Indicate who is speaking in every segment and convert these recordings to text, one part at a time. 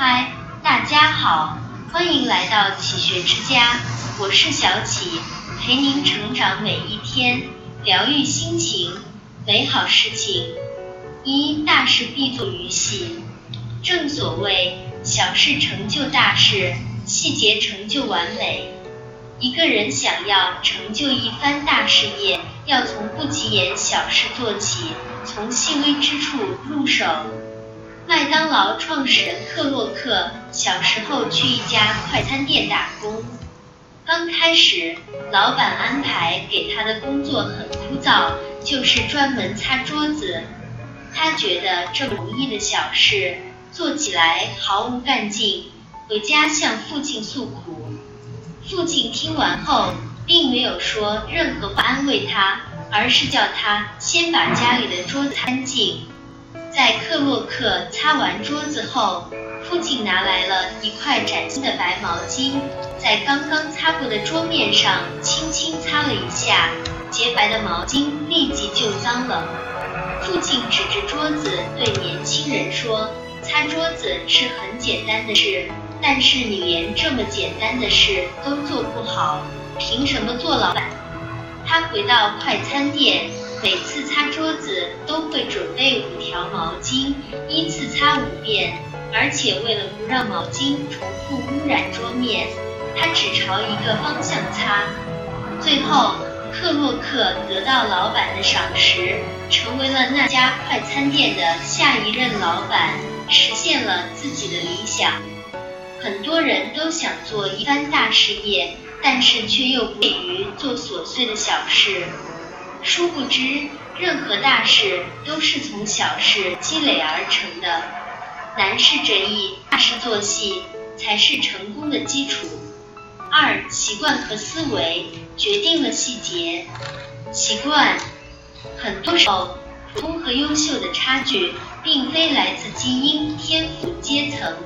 Speaker 1: 嗨，大家好，欢迎来到启学之家，我是小启，陪您成长每一天，疗愈心情，美好事情。一大事必作于细，正所谓小事成就大事，细节成就完美。一个人想要成就一番大事业，要从不起眼小事做起，从细微之处入手。麦当劳创始人克洛克小时候去一家快餐店打工，刚开始，老板安排给他的工作很枯燥，就是专门擦桌子。他觉得这么容易的小事做起来毫无干劲，回家向父亲诉苦。父亲听完后，并没有说任何话安慰他，而是叫他先把家里的桌子擦干净。在克洛克擦完桌子后，父亲拿来了一块崭新的白毛巾，在刚刚擦过的桌面上轻轻擦了一下，洁白的毛巾立即就脏了。父亲指着桌子对年轻人说：“擦桌子是很简单的事，但是你连这么简单的事都做不好，凭什么做老板？”他回到快餐店。每次擦桌子都会准备五条毛巾，依次擦五遍，而且为了不让毛巾重复污染桌面，他只朝一个方向擦。最后，克洛克得到老板的赏识，成为了那家快餐店的下一任老板，实现了自己的理想。很多人都想做一番大事业，但是却又不利于做琐碎的小事。殊不知，任何大事都是从小事积累而成的。难事者易，大事做细，才是成功的基础。二，习惯和思维决定了细节。习惯，很多时候，普通和优秀的差距，并非来自基因、天赋、阶层，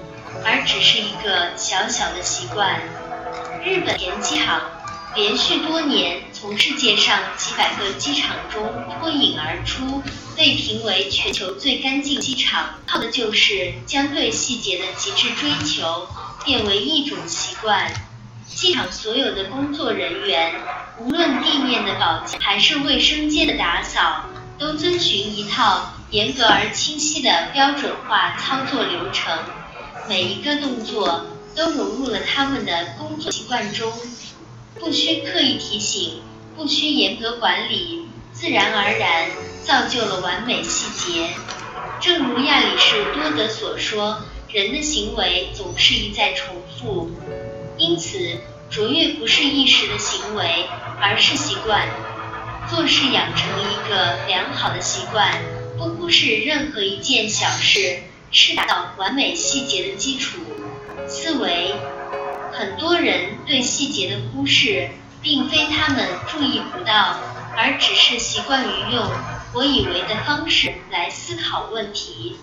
Speaker 1: 而只是一个小小的习惯。日本田机场。连续多年从世界上几百个机场中脱颖而出，被评为全球最干净机场，靠的就是将对细节的极致追求变为一种习惯。机场所有的工作人员，无论地面的保洁还是卫生间的打扫，都遵循一套严格而清晰的标准化操作流程，每一个动作都融入了他们的工作习惯中。不需刻意提醒，不需严格管理，自然而然造就了完美细节。正如亚里士多德所说，人的行为总是一再重复，因此卓越不是一时的行为，而是习惯。做事养成一个良好的习惯，不忽视任何一件小事，是达到完美细节的基础。思维。很多人对细节的忽视，并非他们注意不到，而只是习惯于用我以为的方式来思考问题。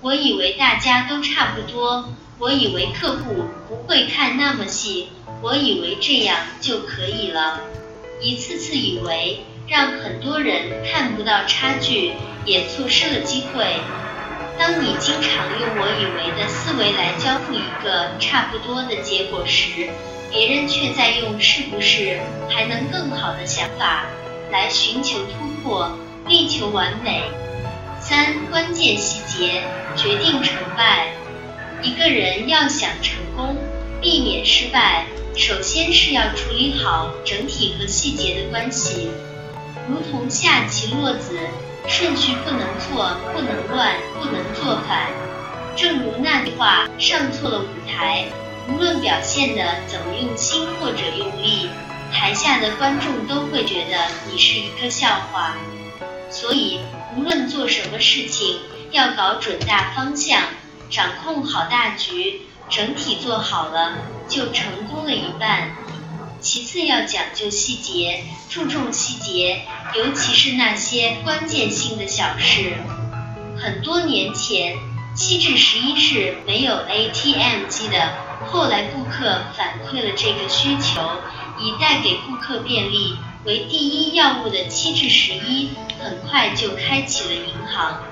Speaker 1: 我以为大家都差不多，我以为客户不会看那么细，我以为这样就可以了。一次次以为，让很多人看不到差距，也错失了机会。当你经常用我以为的思维来交付一个差不多的结果时，别人却在用是不是还能更好的想法来寻求突破，力求完美。三关键细节决定成败。一个人要想成功，避免失败，首先是要处理好整体和细节的关系，如同下棋落子。顺序不能错，不能乱，不能做反。正如那句话：“上错了舞台，无论表现的怎么用心或者用力，台下的观众都会觉得你是一个笑话。”所以，无论做什么事情，要搞准大方向，掌控好大局，整体做好了，就成功了一半。其次要讲究细节，注重细节，尤其是那些关键性的小事。很多年前，七至十一是没有 ATM 机的，后来顾客反馈了这个需求，以带给顾客便利为第一要务的七至十一，很快就开启了银行。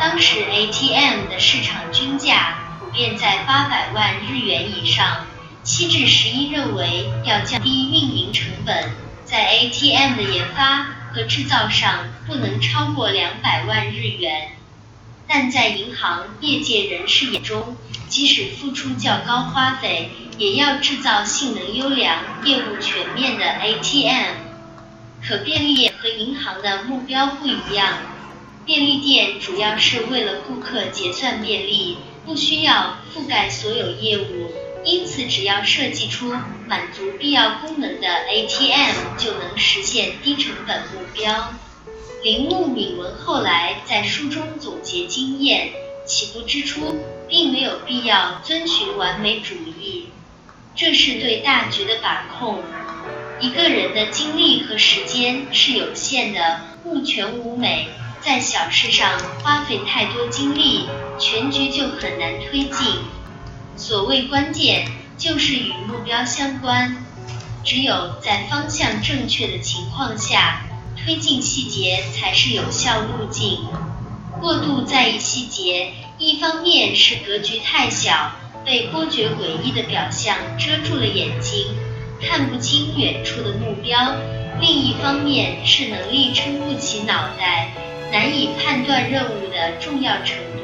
Speaker 1: 当时 ATM 的市场均价普遍在八百万日元以上。七至十一认为要降低运营成本，在 ATM 的研发和制造上不能超过两百万日元。但在银行业界人士眼中，即使付出较高花费，也要制造性能优良、业务全面的 ATM。可便利店和银行的目标不一样，便利店主要是为了顾客结算便利，不需要覆盖所有业务，因此只要设计出满足必要功能的 ATM，就能实现低成本目标。铃木敏文后来在书中总结经验，起步之初并没有必要遵循完美主义，这是对大局的把控。一个人的精力和时间是有限的，物全无美，在小事上花费太多精力，全局就很难推进。所谓关键，就是与目标相关，只有在方向正确的情况下。推进细节才是有效路径。过度在意细节，一方面是格局太小，被波谲诡异的表象遮住了眼睛，看不清远处的目标；另一方面是能力撑不起脑袋，难以判断任务的重要程度。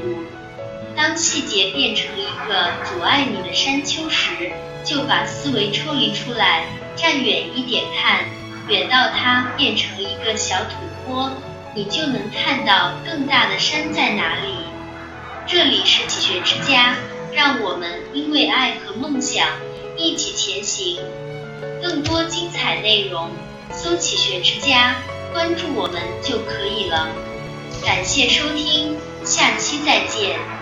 Speaker 1: 当细节变成一个阻碍你的山丘时，就把思维抽离出来，站远一点看。远到它变成一个小土坡，你就能看到更大的山在哪里。这里是启学之家，让我们因为爱和梦想一起前行。更多精彩内容，搜“启学之家”，关注我们就可以了。感谢收听，下期再见。